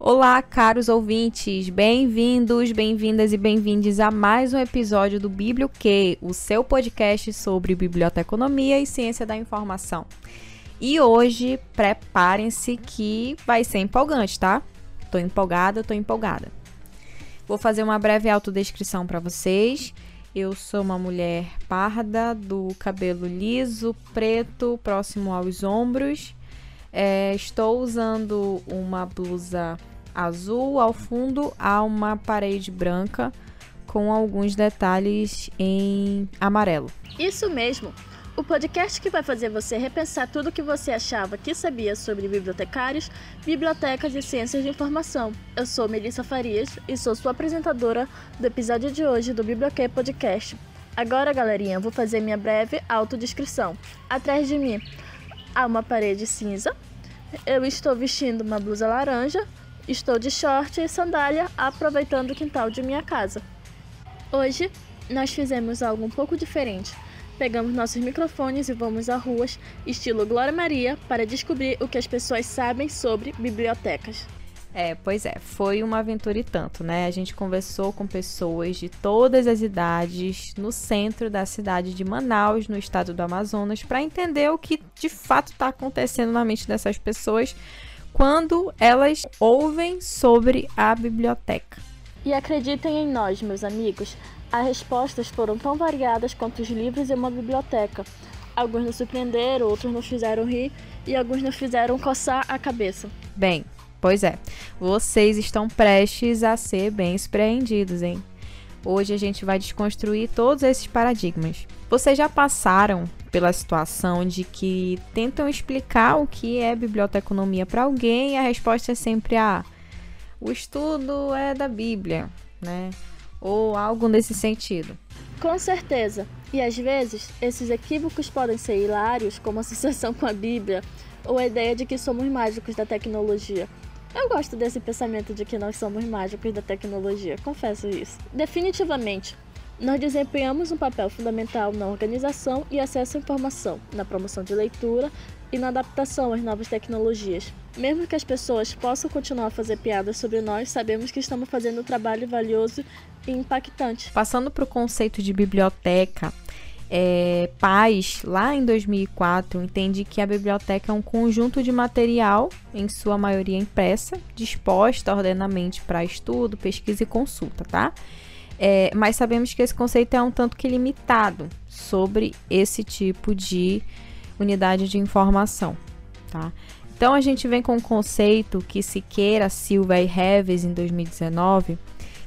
Olá, caros ouvintes, bem-vindos, bem-vindas e bem-vindes a mais um episódio do Biblioque, o seu podcast sobre biblioteconomia e ciência da informação. E hoje, preparem-se que vai ser empolgante, tá? Tô empolgada, tô empolgada. Vou fazer uma breve autodescrição para vocês. Eu sou uma mulher parda, do cabelo liso, preto, próximo aos ombros. É, estou usando uma blusa azul, ao fundo há uma parede branca com alguns detalhes em amarelo. Isso mesmo! O podcast que vai fazer você repensar tudo o que você achava que sabia sobre bibliotecários, bibliotecas e ciências de informação. Eu sou Melissa Farias e sou sua apresentadora do episódio de hoje do Biblioque Podcast. Agora, galerinha, vou fazer minha breve autodescrição. Atrás de mim há uma parede cinza. Eu estou vestindo uma blusa laranja, Estou de short e sandália aproveitando o quintal de minha casa. Hoje nós fizemos algo um pouco diferente. Pegamos nossos microfones e vamos a ruas, estilo Glória Maria, para descobrir o que as pessoas sabem sobre bibliotecas. É, pois é, foi uma aventura e tanto, né? A gente conversou com pessoas de todas as idades no centro da cidade de Manaus, no estado do Amazonas, para entender o que de fato está acontecendo na mente dessas pessoas quando elas ouvem sobre a biblioteca. E acreditem em nós, meus amigos, as respostas foram tão variadas quanto os livros em uma biblioteca. Alguns nos surpreenderam, outros nos fizeram rir e alguns nos fizeram coçar a cabeça. Bem, pois é, vocês estão prestes a ser bem surpreendidos, hein? Hoje a gente vai desconstruir todos esses paradigmas. Vocês já passaram pela situação de que tentam explicar o que é biblioteconomia para alguém e a resposta é sempre a ah, o estudo é da Bíblia, né? Ou algo nesse sentido. Com certeza. E às vezes, esses equívocos podem ser hilários, como a associação com a Bíblia, ou a ideia de que somos mágicos da tecnologia. Eu gosto desse pensamento de que nós somos mágicos da tecnologia, confesso isso. Definitivamente, nós desempenhamos um papel fundamental na organização e acesso à informação, na promoção de leitura e na adaptação às novas tecnologias. Mesmo que as pessoas possam continuar a fazer piadas sobre nós, sabemos que estamos fazendo um trabalho valioso e impactante. Passando para o conceito de biblioteca, é, Paz, lá em 2004, entende que a biblioteca é um conjunto de material, em sua maioria impressa, disposta ordenamente para estudo, pesquisa e consulta, tá? É, mas sabemos que esse conceito é um tanto que limitado sobre esse tipo de unidade de informação, tá? Então a gente vem com um conceito que Siqueira, Silva e Reves em 2019,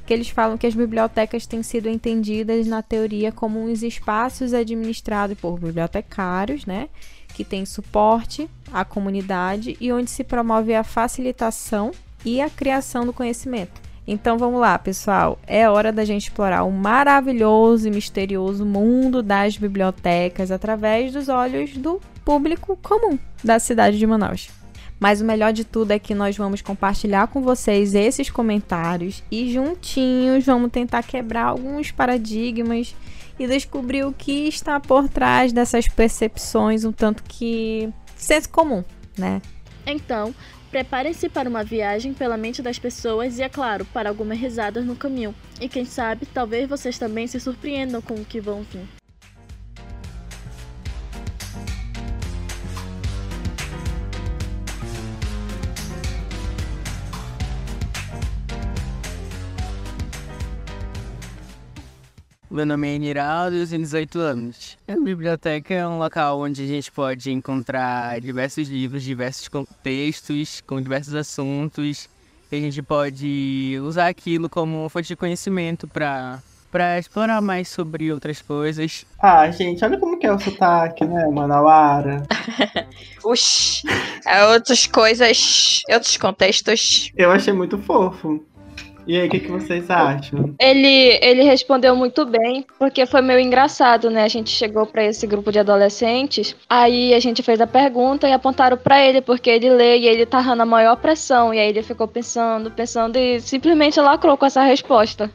que eles falam que as bibliotecas têm sido entendidas na teoria como uns espaços administrados por bibliotecários, né, que têm suporte à comunidade e onde se promove a facilitação e a criação do conhecimento. Então vamos lá, pessoal. É hora da gente explorar o maravilhoso e misterioso mundo das bibliotecas através dos olhos do público comum da cidade de Manaus. Mas o melhor de tudo é que nós vamos compartilhar com vocês esses comentários e juntinhos vamos tentar quebrar alguns paradigmas e descobrir o que está por trás dessas percepções um tanto que senso comum, né? Então, Preparem-se para uma viagem pela mente das pessoas e, é claro, para algumas risadas no caminho. E quem sabe, talvez vocês também se surpreendam com o que vão vir. Meu nome é Eniraldo e eu tenho 18 anos. A biblioteca é um local onde a gente pode encontrar diversos livros, diversos contextos, com diversos assuntos. E a gente pode usar aquilo como fonte de conhecimento para para explorar mais sobre outras coisas. Ah, gente, olha como que é o sotaque, né, Manauara? Uxi, é outras coisas, outros contextos. Eu achei muito fofo. E aí, o que, que vocês acham? Ele, ele respondeu muito bem, porque foi meio engraçado, né? A gente chegou para esse grupo de adolescentes, aí a gente fez a pergunta e apontaram para ele, porque ele lê e ele tá na maior pressão. E aí ele ficou pensando, pensando e simplesmente lacrou com essa resposta.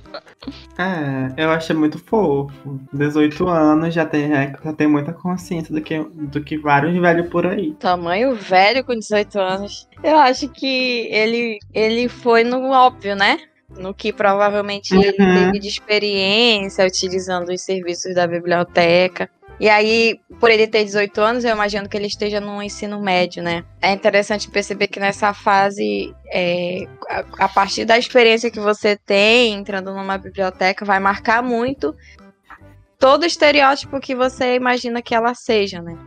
É, eu achei muito fofo. 18 anos já tem, já tem muita consciência do que, do que vários velhos por aí. Tamanho velho com 18 anos. Eu acho que ele, ele foi no óbvio, né? No que provavelmente uhum. ele teve de experiência utilizando os serviços da biblioteca. E aí, por ele ter 18 anos, eu imagino que ele esteja no ensino médio, né? É interessante perceber que nessa fase, é, a, a partir da experiência que você tem entrando numa biblioteca, vai marcar muito todo o estereótipo que você imagina que ela seja, né?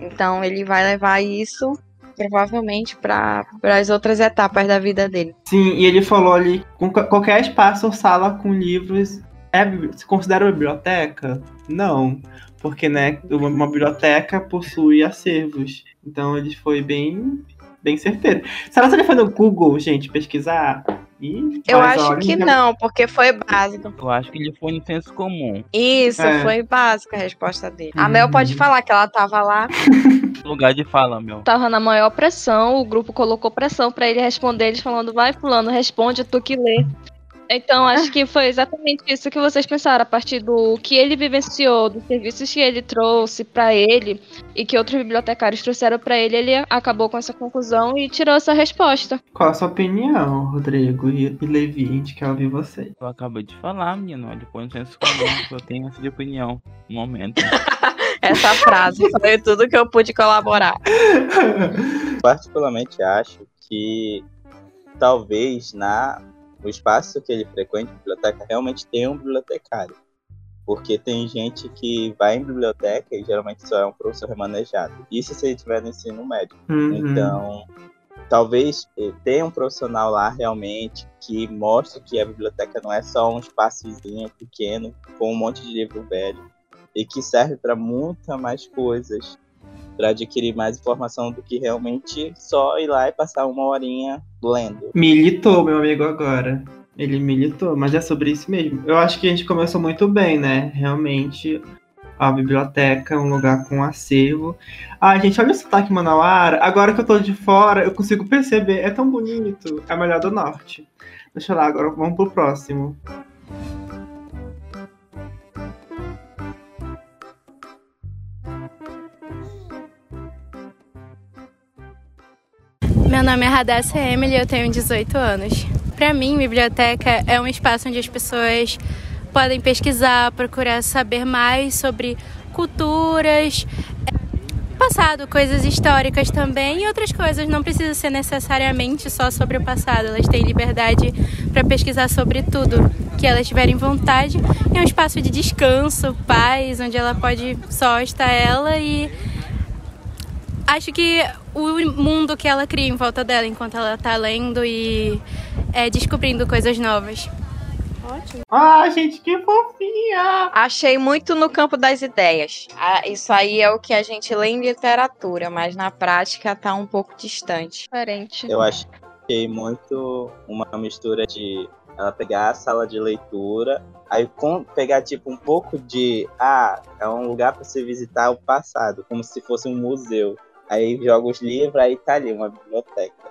Então ele vai levar isso provavelmente para as outras etapas da vida dele. Sim, e ele falou ali, com qualquer espaço ou sala com livros é, se considera uma biblioteca? Não, porque né, uma biblioteca possui acervos. Então ele foi bem, bem certeiro. Será que ele foi no Google, gente, pesquisar? Ih, eu acho que não, porque foi básico. Eu acho que ele foi no senso comum. Isso, é. foi básica a resposta dele. Uhum. A Mel pode falar que ela tava lá. Lugar de fala, Mel. Tava na maior pressão, o grupo colocou pressão para ele responder, eles falando, vai fulano, responde, tu que lê. Então, acho que foi exatamente isso que vocês pensaram, a partir do que ele vivenciou, dos serviços que ele trouxe para ele e que outros bibliotecários trouxeram para ele, ele acabou com essa conclusão e tirou essa resposta. Qual a sua opinião, Rodrigo e Levi? A gente quer ouvir você. Eu acabei de falar, menino, depois no senso comum, eu tenho essa de opinião no momento. essa frase foi tudo que eu pude colaborar. Particularmente acho que talvez na o espaço que ele frequenta, a biblioteca, realmente tem um bibliotecário. Porque tem gente que vai em biblioteca e geralmente só é um professor remanejado. Isso se ele estiver no ensino médio. Uhum. Então, talvez eh, tenha um profissional lá realmente que mostre que a biblioteca não é só um espaçozinho pequeno com um monte de livro velho e que serve para muita mais coisas para adquirir mais informação do que realmente só ir lá e passar uma horinha lendo. Militou, meu amigo, agora. Ele militou, mas é sobre isso mesmo. Eu acho que a gente começou muito bem, né? Realmente, a biblioteca é um lugar com acervo. Ah, gente, olha o sotaque manauara. Agora que eu tô de fora, eu consigo perceber. É tão bonito. É melhor do norte. Deixa lá, agora vamos pro próximo. Nome é Radassa Emily eu tenho 18 anos. Para mim, biblioteca é um espaço onde as pessoas podem pesquisar, procurar saber mais sobre culturas, passado, coisas históricas também e outras coisas. Não precisa ser necessariamente só sobre o passado. Elas têm liberdade para pesquisar sobre tudo que elas tiverem vontade. É um espaço de descanso, paz, onde ela pode só estar ela e acho que o mundo que ela cria em volta dela enquanto ela tá lendo e é, descobrindo coisas novas. Ótimo. Ah, gente, que fofinha! Achei muito no campo das ideias. Ah, isso aí é o que a gente lê em literatura, mas na prática tá um pouco distante. Diferente. Eu achei muito uma mistura de ela pegar a sala de leitura, aí com, pegar tipo um pouco de ah, é um lugar para se visitar o passado, como se fosse um museu. Aí joga os livros, aí tá ali uma biblioteca.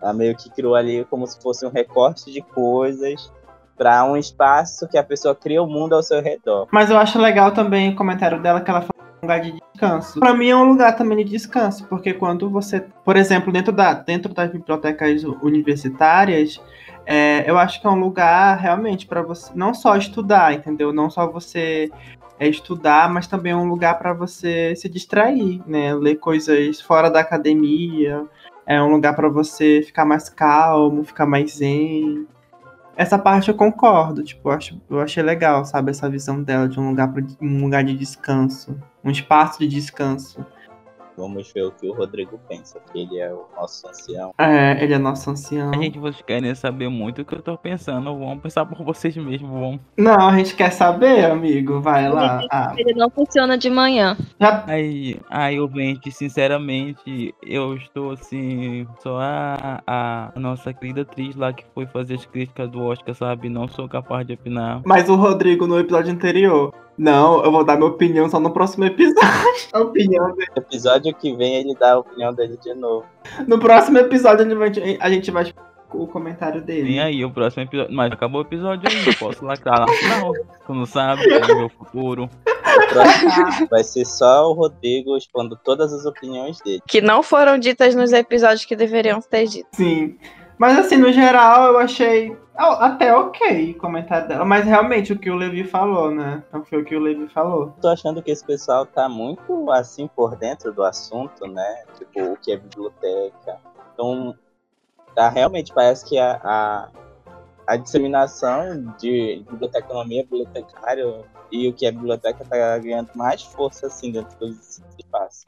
Ela meio que criou ali como se fosse um recorte de coisas para um espaço que a pessoa cria o mundo ao seu redor. Mas eu acho legal também o comentário dela que ela fala um lugar de descanso. Para mim é um lugar também de descanso, porque quando você, por exemplo, dentro da dentro das bibliotecas universitárias, é, eu acho que é um lugar realmente para você não só estudar, entendeu? Não só você é estudar, mas também é um lugar para você se distrair, né? Ler coisas fora da academia, é um lugar para você ficar mais calmo, ficar mais zen. Essa parte eu concordo, tipo, eu, acho, eu achei legal, sabe, essa visão dela de um lugar, pra, um lugar de descanso, um espaço de descanso. Vamos ver o que o Rodrigo pensa, que ele é o nosso ancião. É, ele é nosso ancião. A gente, vocês querem saber muito o que eu tô pensando, vamos pensar por vocês mesmos, vamos. Não, a gente quer saber, amigo. Vai lá. Ah, Ele não funciona de manhã. já... Aí, aí, ouvinte, sinceramente, eu estou assim, só a, a nossa querida atriz lá que foi fazer as críticas do Oscar, sabe? Não sou capaz de opinar. Mas o Rodrigo no episódio anterior. Não, eu vou dar minha opinião só no próximo episódio. A opinião dele. No episódio que vem, ele dá a opinião dele de novo. No próximo episódio a gente vai o comentário dele. Vem aí o próximo episódio. Mas acabou o episódio aí, eu posso lacrar lá final. Tu não sabe, é o meu futuro. O próximo vai ser só o Rodrigo expondo todas as opiniões dele. Que não foram ditas nos episódios que deveriam ter dito. Sim. Mas assim, no geral, eu achei até ok o comentário dela. Mas realmente o que o Levi falou, né? Não foi o que o Levi falou. Tô achando que esse pessoal tá muito assim por dentro do assunto, né? Tipo, o que é biblioteca. Então, tá, realmente parece que a, a, a disseminação de biblioteconomia, bibliotecário e o que é biblioteca tá ganhando mais força assim dentro dos espaços.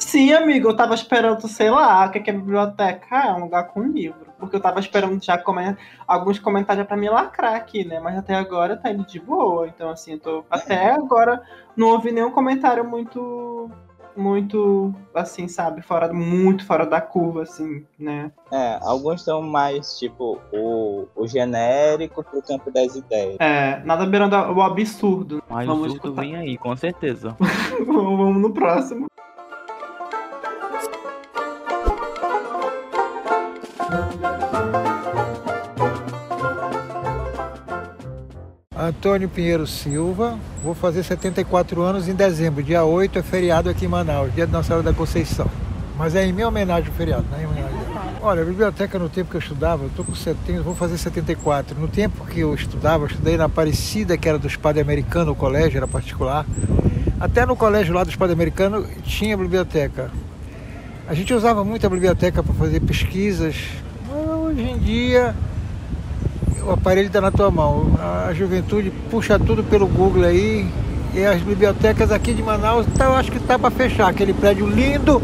Sim, amigo, eu tava esperando, sei lá, o que que é biblioteca? Ah, é um lugar com livro. Porque eu tava esperando já comen- alguns comentários pra me lacrar aqui, né? Mas até agora tá indo de boa. Então, assim, eu tô. Até agora não ouvi nenhum comentário muito. Muito, assim, sabe? Fora, muito fora da curva, assim, né? É, alguns estão mais tipo o, o genérico pro campo das ideias. É, nada beirando o absurdo. Mas Vamos o surto escutar. vem aí, com certeza. Vamos no próximo. Antônio Pinheiro Silva, vou fazer 74 anos em dezembro. Dia 8 é feriado aqui em Manaus, dia de Nossa Senhora da Conceição. Mas é em minha homenagem ao feriado, né? Em homenagem. Olha, a biblioteca no tempo que eu estudava, eu estou com 70, vou fazer 74. No tempo que eu estudava, eu estudei na Aparecida, que era dos padres americanos, o colégio era particular. Até no colégio lá dos padres americanos tinha biblioteca. A gente usava muito a biblioteca para fazer pesquisas. Hoje em dia, o aparelho está na tua mão. A juventude puxa tudo pelo Google aí. E as bibliotecas aqui de Manaus, tá, eu acho que tá para fechar. Aquele prédio lindo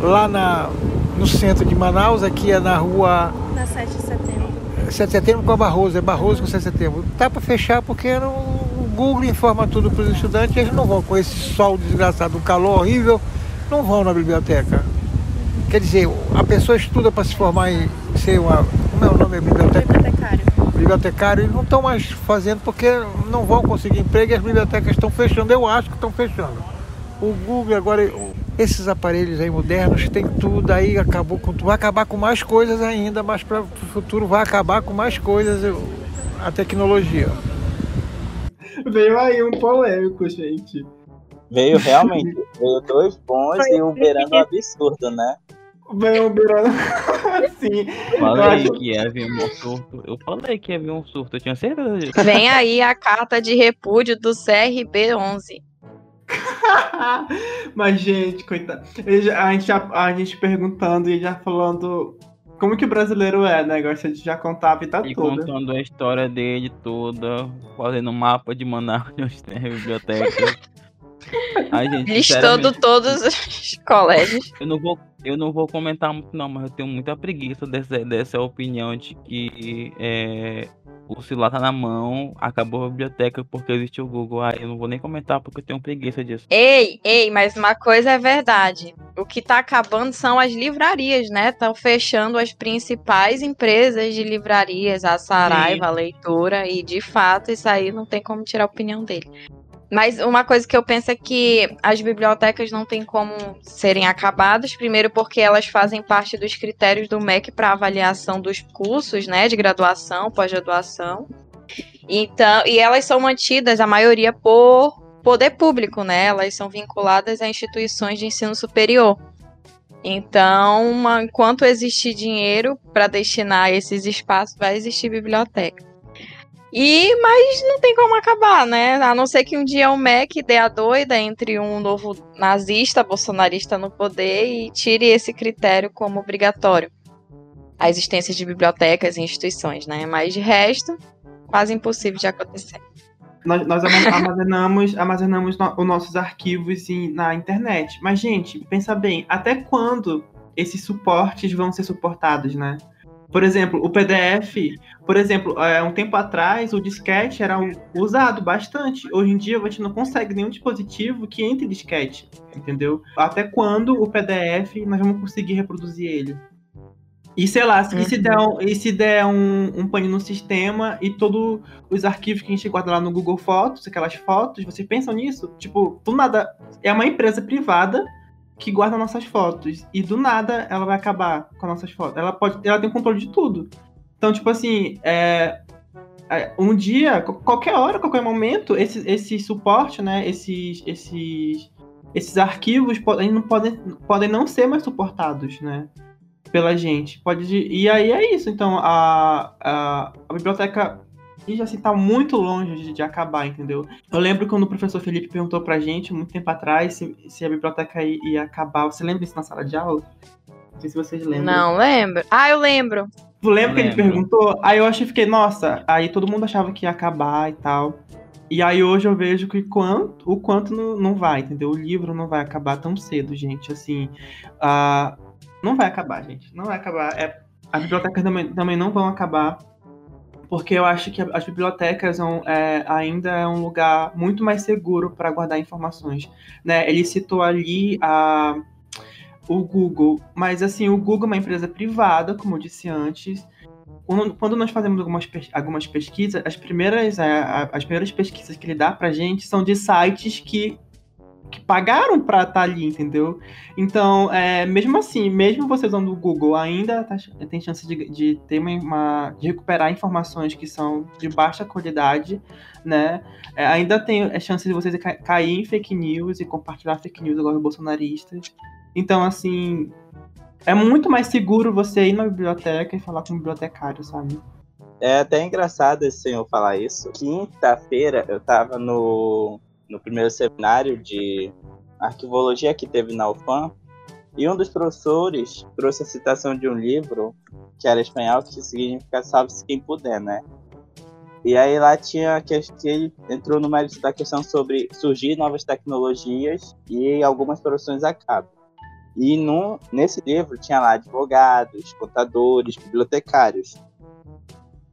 lá na, no centro de Manaus, aqui é na rua Na 7 de setembro. 7 de setembro com a Barroso, é Barroso com 7 de setembro. Tá para fechar porque não- o Google informa tudo para os estudantes e eles não vão com esse sol desgraçado, um calor horrível, não vão na biblioteca. Quer dizer, a pessoa estuda para se formar em ser uma. Como é o nome? Biblioteca? Bibliotecário. Bibliotecário eles não estão mais fazendo porque não vão conseguir emprego e as bibliotecas estão fechando. Eu acho que estão fechando. O Google agora, esses aparelhos aí modernos tem tudo, aí acabou com tudo. Vai acabar com mais coisas ainda, mas para o futuro vai acabar com mais coisas a tecnologia. Veio aí um polêmico, gente. Veio realmente, veio dois bons e o beirando um absurdo, né? Um beirando. Sim. Falei acho- que ia vir um surto. Eu falei que ia vir um surto, eu tinha certeza disso. Vem aí a carta de repúdio do CRB11. Mas, gente, coitado. A gente, já, a gente perguntando e já falando como que o brasileiro é, né? Gosta de já contar a vida E toda. contando a história dele toda, fazendo um mapa de Manaus onde tem a biblioteca. Ai, gente, Listando todos os colégios. Eu não vou, eu não vou comentar muito não, mas eu tenho muita preguiça dessa, dessa opinião de que é, o celular tá na mão, acabou a biblioteca porque existe o Google. Ah, eu não vou nem comentar porque eu tenho preguiça disso. Ei, ei, mas uma coisa é verdade. O que tá acabando são as livrarias, né? Estão fechando as principais empresas de livrarias, a Saraiva, a Leitura, e de fato isso aí não tem como tirar a opinião dele. Mas uma coisa que eu penso é que as bibliotecas não tem como serem acabadas, primeiro porque elas fazem parte dos critérios do MEC para avaliação dos cursos, né, de graduação, pós-graduação. Então, e elas são mantidas, a maioria, por poder público, né? Elas são vinculadas a instituições de ensino superior. Então, enquanto existir dinheiro para destinar esses espaços, vai existir biblioteca. E, mas não tem como acabar, né? A não ser que um dia o MEC dê a doida entre um novo nazista, bolsonarista no poder e tire esse critério como obrigatório. A existência de bibliotecas e instituições, né? Mas de resto, quase impossível de acontecer. nós, nós armazenamos, armazenamos os nossos arquivos em, na internet. Mas, gente, pensa bem, até quando esses suportes vão ser suportados, né? Por exemplo, o PDF, por exemplo, é, um tempo atrás o disquete era usado bastante. Hoje em dia a gente não consegue nenhum dispositivo que entre disquete, entendeu? Até quando o PDF nós vamos conseguir reproduzir ele? E sei lá, uhum. e se der, um, e se der um, um pane no sistema e todos os arquivos que a gente guarda lá no Google Fotos, aquelas fotos, vocês pensam nisso? Tipo, do nada, é uma empresa privada que guarda nossas fotos. E do nada ela vai acabar com nossas fotos. Ela pode. Ela tem controle de tudo. Então, tipo assim, é, é, um dia, qualquer hora, qualquer momento, esse, esse suporte, né? Esses. esses esses arquivos podem não, podem, podem não ser mais suportados, né? pela gente. Pode e aí é isso. Então a, a, a biblioteca já assim tá muito longe de, de, acabar, entendeu? Eu lembro quando o professor Felipe perguntou pra gente muito tempo atrás se, se a biblioteca ia, ia acabar. Você lembra isso na sala de aula? Não sei se vocês lembram. Não lembro. Ah, eu lembro. Tu lembra que ele perguntou? Aí eu achei fiquei, nossa, aí todo mundo achava que ia acabar e tal. E aí hoje eu vejo que quanto, o quanto não, não vai, entendeu? O livro não vai acabar tão cedo, gente. Assim, uh, não vai acabar, gente. Não vai acabar. É, as bibliotecas também, também não vão acabar, porque eu acho que as bibliotecas é, ainda é um lugar muito mais seguro para guardar informações. Né? Ele citou ali a, o Google, mas assim, o Google é uma empresa privada, como eu disse antes. Quando, nós fazemos algumas, algumas pesquisas, as primeiras, é, as primeiras pesquisas que ele dá para gente são de sites que que pagaram para estar tá ali, entendeu? Então, é, mesmo assim, mesmo você usando o Google, ainda tá, tem chance de, de ter uma, uma, de recuperar informações que são de baixa qualidade, né? É, ainda tem a chance de você cair em fake news e compartilhar fake news agora bolsonaristas. Então, assim, é muito mais seguro você ir na biblioteca e falar com o bibliotecário, sabe? É até engraçado esse senhor falar isso. Quinta-feira eu tava no no primeiro seminário de arquivologia que teve na UFAM, e um dos professores trouxe a citação de um livro que era espanhol, que significa salve-se quem puder, né? E aí lá tinha que ele entrou no mérito da questão sobre surgir novas tecnologias e algumas profissões acabam. E nesse livro tinha lá advogados, contadores, bibliotecários.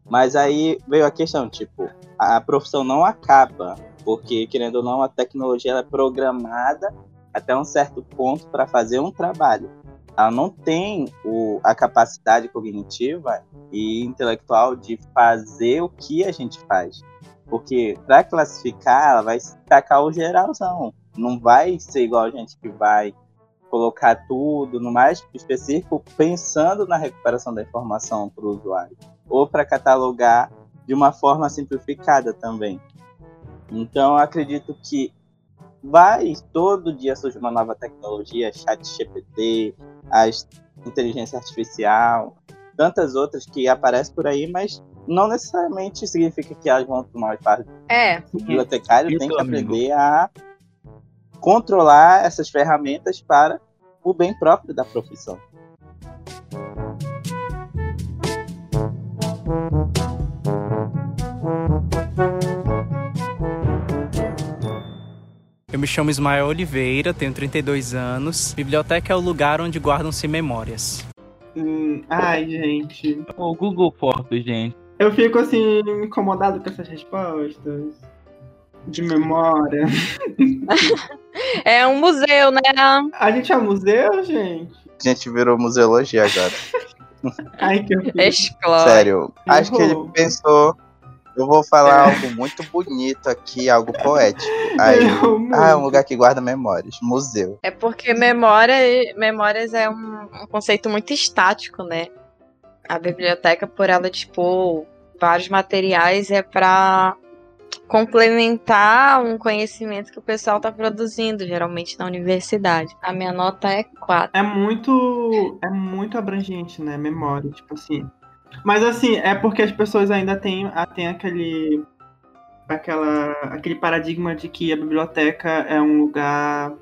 Mas aí veio a questão, tipo, a profissão não acaba, porque querendo ou não a tecnologia é programada até um certo ponto para fazer um trabalho. Ela não tem o, a capacidade cognitiva e intelectual de fazer o que a gente faz. Porque para classificar, ela vai tacar o geralzão. Não vai ser igual a gente que vai colocar tudo no mais específico, pensando na recuperação da informação para o usuário. Ou para catalogar de uma forma simplificada também. Então, acredito que vai todo dia surge uma nova tecnologia, chat GPT, a inteligência artificial, tantas outras que aparecem por aí, mas não necessariamente significa que elas vão tomar parte. É. O bibliotecário tem que aprender a controlar essas ferramentas para o bem próprio da profissão. Eu me chamo Ismael Oliveira, tenho 32 anos. Biblioteca é o lugar onde guardam-se memórias. Hum, ai, gente. O Google Fotos, gente. Eu fico assim, incomodado com essas respostas. De memória. é um museu, né? A gente é um museu, gente? A gente virou museologia agora. Ai, que eu Sério, acho que ele pensou eu vou falar é. algo muito bonito aqui, algo poético. Aí, ah, é um lugar que guarda memórias. Museu. É porque memória, memórias é um, um conceito muito estático, né? A biblioteca, por ela dispor vários materiais, é para complementar um conhecimento que o pessoal está produzindo, geralmente na universidade. A minha nota é 4. É muito, é muito abrangente, né? Memória, tipo assim. Mas assim, é porque as pessoas ainda têm, ah, têm aquele, aquela, aquele paradigma de que a biblioteca é um lugar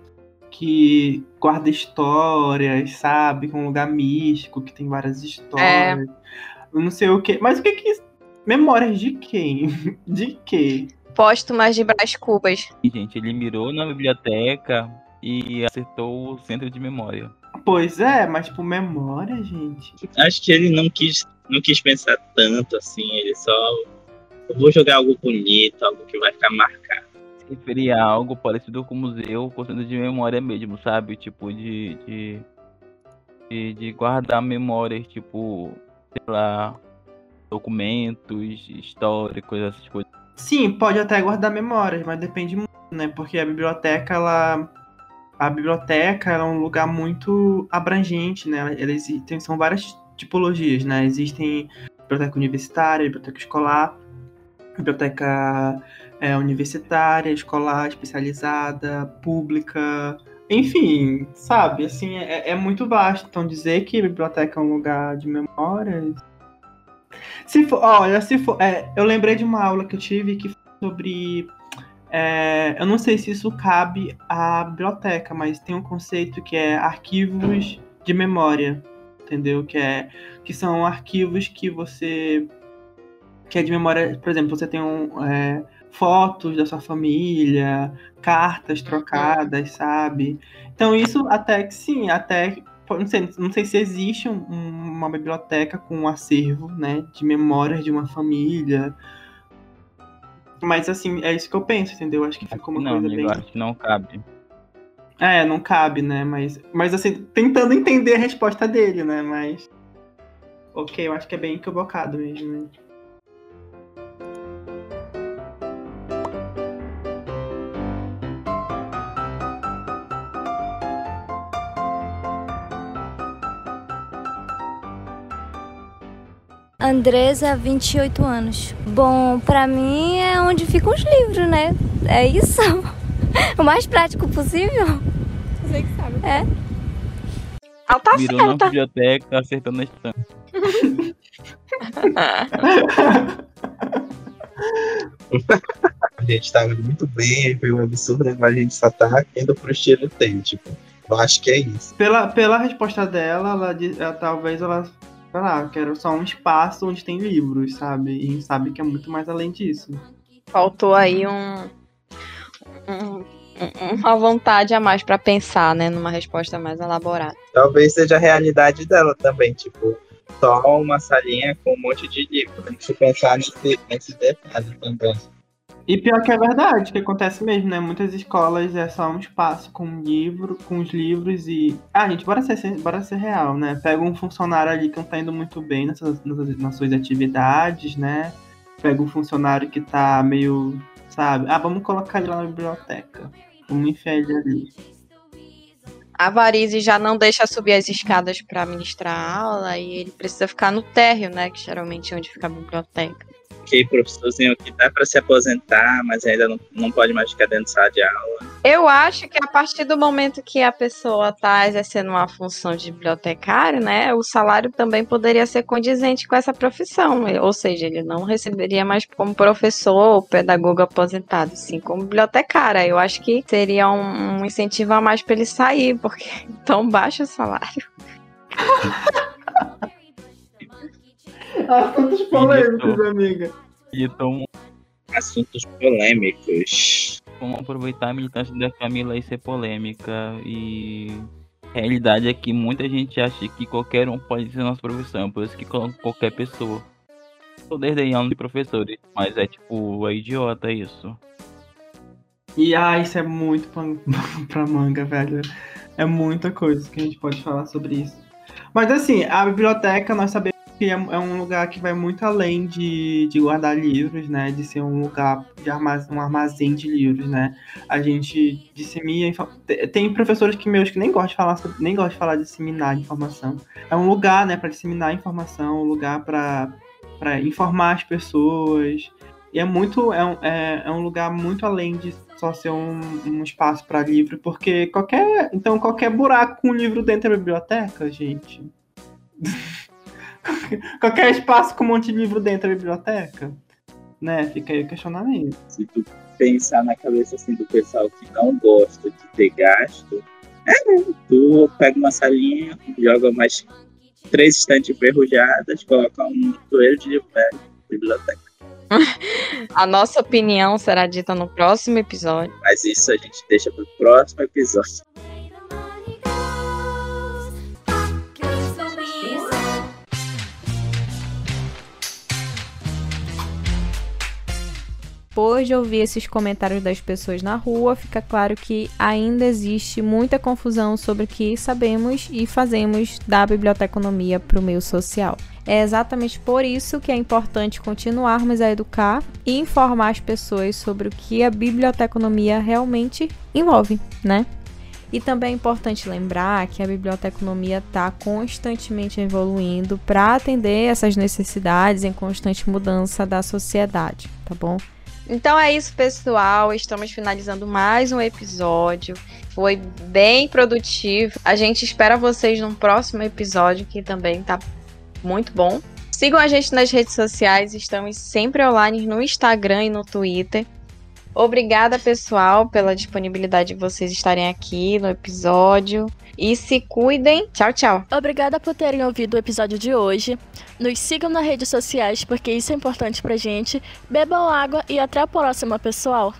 que guarda histórias, sabe? Um lugar místico, que tem várias histórias. É. Não sei o que. Mas o que que. Memórias de quem? De quê? póstumas de Brás Cubas. E, gente, ele mirou na biblioteca e acertou o centro de memória. Pois é, mas por memória, gente. Acho que ele não quis, não quis pensar tanto assim, ele só. Eu vou jogar algo bonito, algo que vai ficar marcado. Se referia a algo parecido com o museu, com centro de memória mesmo, sabe? Tipo, de. de, de, de guardar memórias, tipo, sei lá, documentos históricos, essas coisas. Sim, pode até guardar memórias, mas depende muito, né? Porque a biblioteca, ela. A biblioteca ela é um lugar muito abrangente, né? Ela, existem, são várias tipologias, né? Existem biblioteca universitária, biblioteca escolar, biblioteca é, universitária, escolar, especializada, pública, enfim, sabe? Assim, é, é muito vasto. Então, dizer que a biblioteca é um lugar de memórias se for, olha, se for. É, eu lembrei de uma aula que eu tive que sobre. É, eu não sei se isso cabe à biblioteca, mas tem um conceito que é arquivos de memória, entendeu? Que é que são arquivos que você que é de memória, por exemplo, você tem um, é, fotos da sua família, cartas trocadas, sabe? Então isso até que sim, até não sei, não sei se existe um, uma biblioteca com um acervo, né, de memórias de uma família. Mas assim, é isso que eu penso, entendeu? Acho que ficou uma não, coisa amigo, bem. acho que não cabe. É, não cabe, né? Mas, mas assim, tentando entender a resposta dele, né? Mas. Ok, eu acho que é bem equivocado mesmo, né? Andresa, 28 anos. Bom, pra mim é onde ficam os livros, né? É isso. o mais prático possível. Você que sabe. É. Ela tá Virou na certa. biblioteca, acertando a estante. A gente tá indo muito bem, foi um absurdo, né? mas a gente só tá indo pro tipo. Eu acho que é isso. Pela, pela resposta dela, ela, ela- talvez ela, sei lá, quero só um espaço onde tem livros, sabe? E a gente sabe que é muito mais além disso. Faltou aí um, um- um- uma vontade a mais pra pensar, né? Numa resposta mais elaborada. Talvez seja a realidade dela também, tipo, só uma salinha com um monte de livro. Tem que pensar nesse, nesse detalhe também. E pior que é verdade, que acontece mesmo, né? Muitas escolas é só um espaço com um livro, com os livros e. Ah, gente, bora ser, bora ser real, né? Pega um funcionário ali que não tá indo muito bem nessas, nessas- nas suas atividades, né? Pega um funcionário que tá meio. Sabe? Ah, vamos colocar ele lá na biblioteca. Vamos enfiar ele ali. A Varize já não deixa subir as escadas pra ministrar a aula e ele precisa ficar no térreo, né? Que geralmente é onde fica a biblioteca. Que professorzinho que dá pra se aposentar, mas ainda não, não pode mais ficar dentro de sala de aula. Eu acho que a partir do momento que a pessoa está exercendo uma função de bibliotecário, né, o salário também poderia ser condizente com essa profissão. Ou seja, ele não receberia mais como professor ou pedagogo aposentado, sim como bibliotecária. Eu acho que seria um, um incentivo a mais para ele sair, porque tão baixo o salário. Assuntos polêmicos, amiga. Então, Assuntos polêmicos. vamos aproveitar a militância da Camila e ser polêmica. E a realidade é que muita gente acha que qualquer um pode ser nossa profissão, por isso que colocam qualquer pessoa. Tô desdenhando de professores, mas é tipo, é idiota isso. E ah, isso é muito pano pra manga, velho. É muita coisa que a gente pode falar sobre isso. Mas assim, a biblioteca nós sabemos que é, é um lugar que vai muito além de, de guardar livros, né? De ser um lugar de armazém, um armazém de livros, né? A gente dissemina. Tem professores que meus que nem gostam de falar nem gostam de falar de disseminar informação. É um lugar, né, para disseminar informação, um lugar para para informar as pessoas. E é muito é um, é, é um lugar muito além de só ser um, um espaço para livro, porque qualquer então qualquer buraco com livro dentro da biblioteca, gente. qualquer espaço com um monte de livro dentro da biblioteca, né? Fica aí o questionamento. Se tu pensar na cabeça assim do pessoal que não gosta de ter gasto, é, tu pega uma salinha, joga mais três estantes enferrujadas, coloca um toeiro de livro velho, biblioteca. A nossa opinião será dita no próximo episódio. Mas isso a gente deixa pro próximo episódio. Depois de ouvir esses comentários das pessoas na rua, fica claro que ainda existe muita confusão sobre o que sabemos e fazemos da biblioteconomia para o meio social. É exatamente por isso que é importante continuarmos a educar e informar as pessoas sobre o que a biblioteconomia realmente envolve, né? E também é importante lembrar que a biblioteconomia está constantemente evoluindo para atender essas necessidades em constante mudança da sociedade, tá bom? Então é isso, pessoal. Estamos finalizando mais um episódio. Foi bem produtivo. A gente espera vocês num próximo episódio que também tá muito bom. Sigam a gente nas redes sociais, estamos sempre online no Instagram e no Twitter. Obrigada, pessoal, pela disponibilidade de vocês estarem aqui no episódio. E se cuidem. Tchau, tchau. Obrigada por terem ouvido o episódio de hoje. Nos sigam nas redes sociais porque isso é importante pra gente. Bebam água e até a próxima, pessoal.